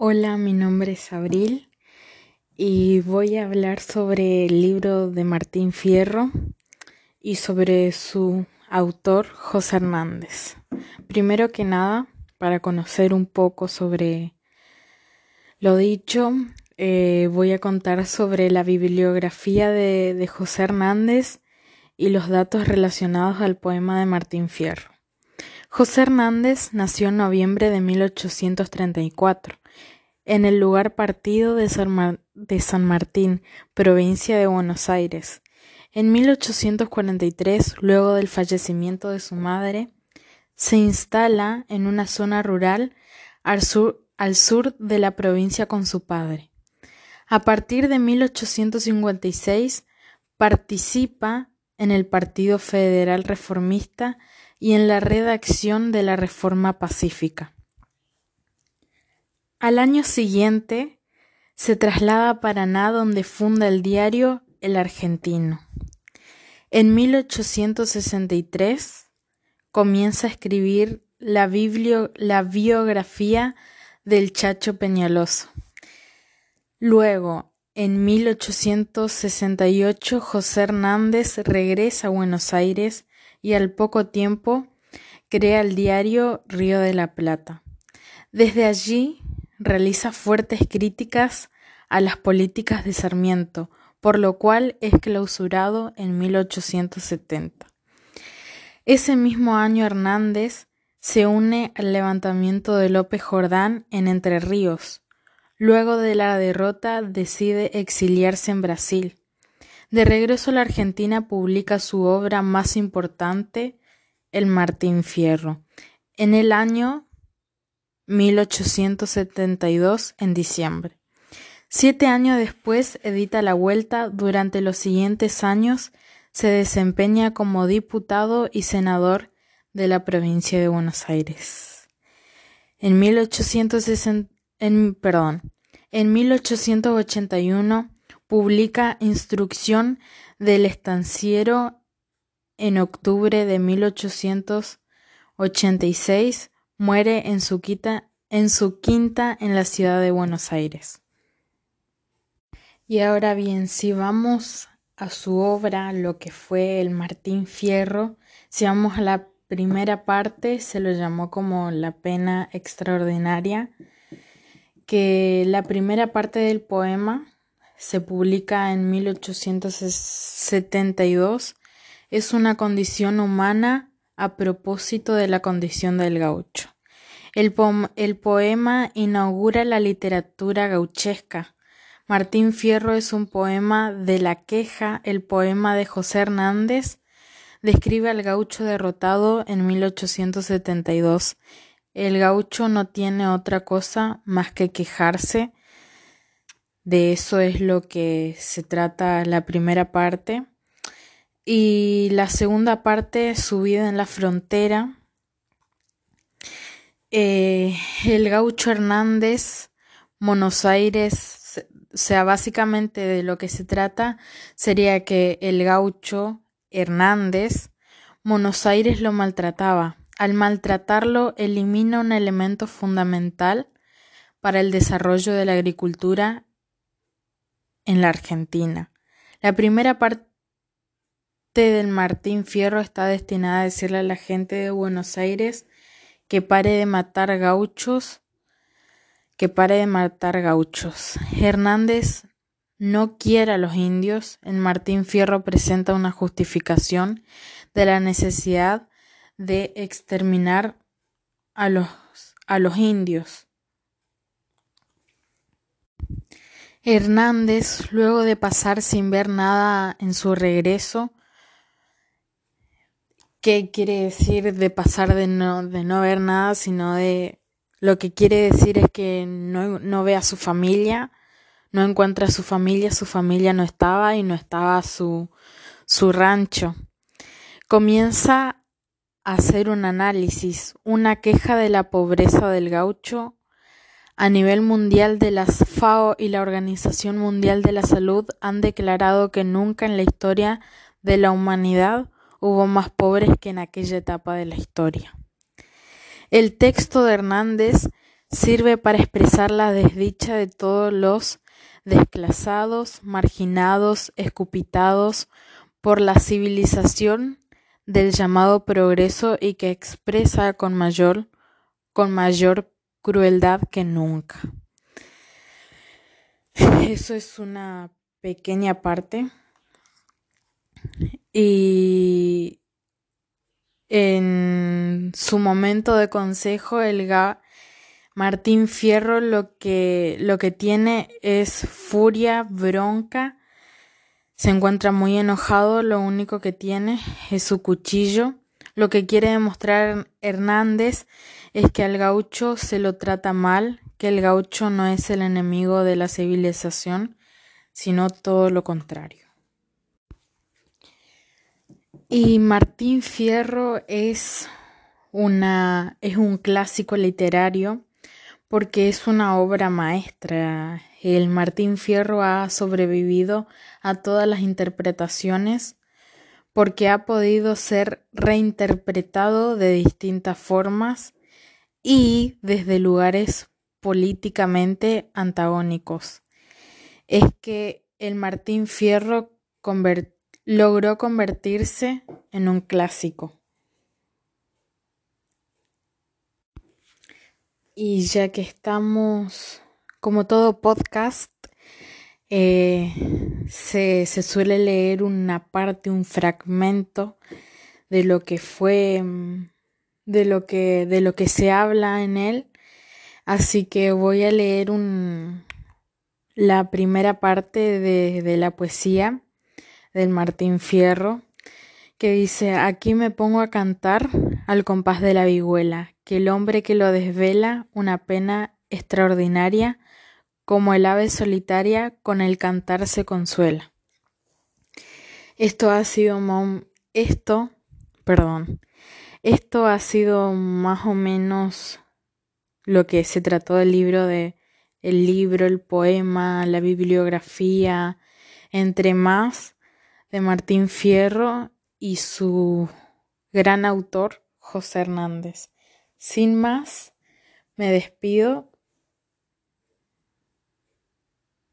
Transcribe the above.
Hola, mi nombre es Abril y voy a hablar sobre el libro de Martín Fierro y sobre su autor José Hernández. Primero que nada, para conocer un poco sobre lo dicho, eh, voy a contar sobre la bibliografía de, de José Hernández y los datos relacionados al poema de Martín Fierro. José Hernández nació en noviembre de 1834 en el lugar partido de San, Martín, provincia de Buenos Aires. En 1843, luego del fallecimiento de su madre, se instala en una zona rural al sur, al sur de la provincia con su padre. A partir de 1856 participa en el Partido Federal Reformista y en la redacción de la Reforma Pacífica. Al año siguiente se traslada a Paraná donde funda el diario El Argentino. En 1863 comienza a escribir la, biografía del Chacho Peñaloso. Luego, en 1868, José Hernández regresa a Buenos Aires y al poco tiempo crea el diario Río de la Plata. Desde allí realiza fuertes críticas a las políticas de Sarmiento, por lo cual es clausurado en 1870. Ese mismo año Hernández se une al levantamiento de López Jordán en Entre Ríos. Luego de la derrota decide exiliarse en Brasil. De regreso a la Argentina publica su obra más importante, El Martín Fierro, en el año 1872 en diciembre. Siete años después edita La Vuelta. Durante los siguientes años se desempeña como diputado y senador de la provincia de Buenos Aires. En, 1860, en, perdón, en 1881 publica Instrucción del Estanciero en octubre de 1886 Muere en su, en su quinta en la ciudad de Buenos Aires. Y ahora bien, si vamos a su obra, lo que fue el Martín Fierro, si vamos a la primera parte, se lo llamó como la pena extraordinaria, que la primera parte del poema se publica en 1872, es una condición humana a propósito de la condición del gaucho. El, poema inaugura la literatura gauchesca. Martín Fierro es un poema de la queja, el poema de José Hernández describe al gaucho derrotado en 1872. El gaucho no tiene otra cosa más que quejarse. De eso es lo que se trata la primera parte y la segunda parte subida en la frontera. Eh, el gaucho Hernández, Buenos Aires, o sea, básicamente de lo que se trata sería que el gaucho Hernández, Buenos Aires lo maltrataba. Al maltratarlo elimina un elemento fundamental para el desarrollo de la agricultura en la Argentina. La primera parte del Martín Fierro está destinada a decirle a la gente de Buenos Aires que pare de matar gauchos, que pare de matar gauchos. Hernández no quiere a los indios. El Martín Fierro presenta una justificación de la necesidad de exterminar a los, a los indios. Hernández, luego de pasar sin ver nada en su regreso, qué quiere decir de pasar de no, de no ver nada, sino de lo que quiere decir es que no, no ve a su familia, no encuentra a su familia, su familia no estaba y no estaba su, su rancho. Comienza a hacer un análisis, una queja de la pobreza del gaucho a nivel mundial de las FAO y la Organización Mundial de la Salud han declarado que nunca en la historia de la humanidad hubo más pobres que en aquella etapa de la historia. El texto de Hernández sirve para expresar la desdicha de todos los desclasados, marginados, escupitados por la civilización del llamado progreso y que expresa con mayor, con mayor crueldad que nunca. Eso es una pequeña parte. Y en su momento de consejo, el Martín Fierro lo que, lo que tiene es furia, bronca, se encuentra muy enojado, lo único que tiene es su cuchillo. Lo que quiere demostrar Hernández es que al gaucho se lo trata mal, que el gaucho no es el enemigo de la civilización, sino todo lo contrario. Y Martín Fierro es una es un clásico literario porque es una obra maestra. El Martín Fierro ha sobrevivido a todas las interpretaciones porque ha podido ser reinterpretado de distintas formas y desde lugares políticamente antagónicos. Es que el Martín Fierro logró convertirse en un clásico. Y ya que estamos, como todo podcast, eh, se, se, suele leer una parte, un fragmento de lo que fue, de lo que, de lo que se habla en él. Así que voy a leer un, la primera parte de, de la poesía del Martín Fierro, que dice, aquí me pongo a cantar al compás de la vihuela, que el hombre que lo desvela una pena extraordinaria, como el ave solitaria con el cantar se consuela. Esto ha sido esto, perdón, esto ha sido más o menos lo que se trató del libro de el libro, el poema, la bibliografía, entre más de Martín Fierro y su gran autor José Hernández. Sin más, me despido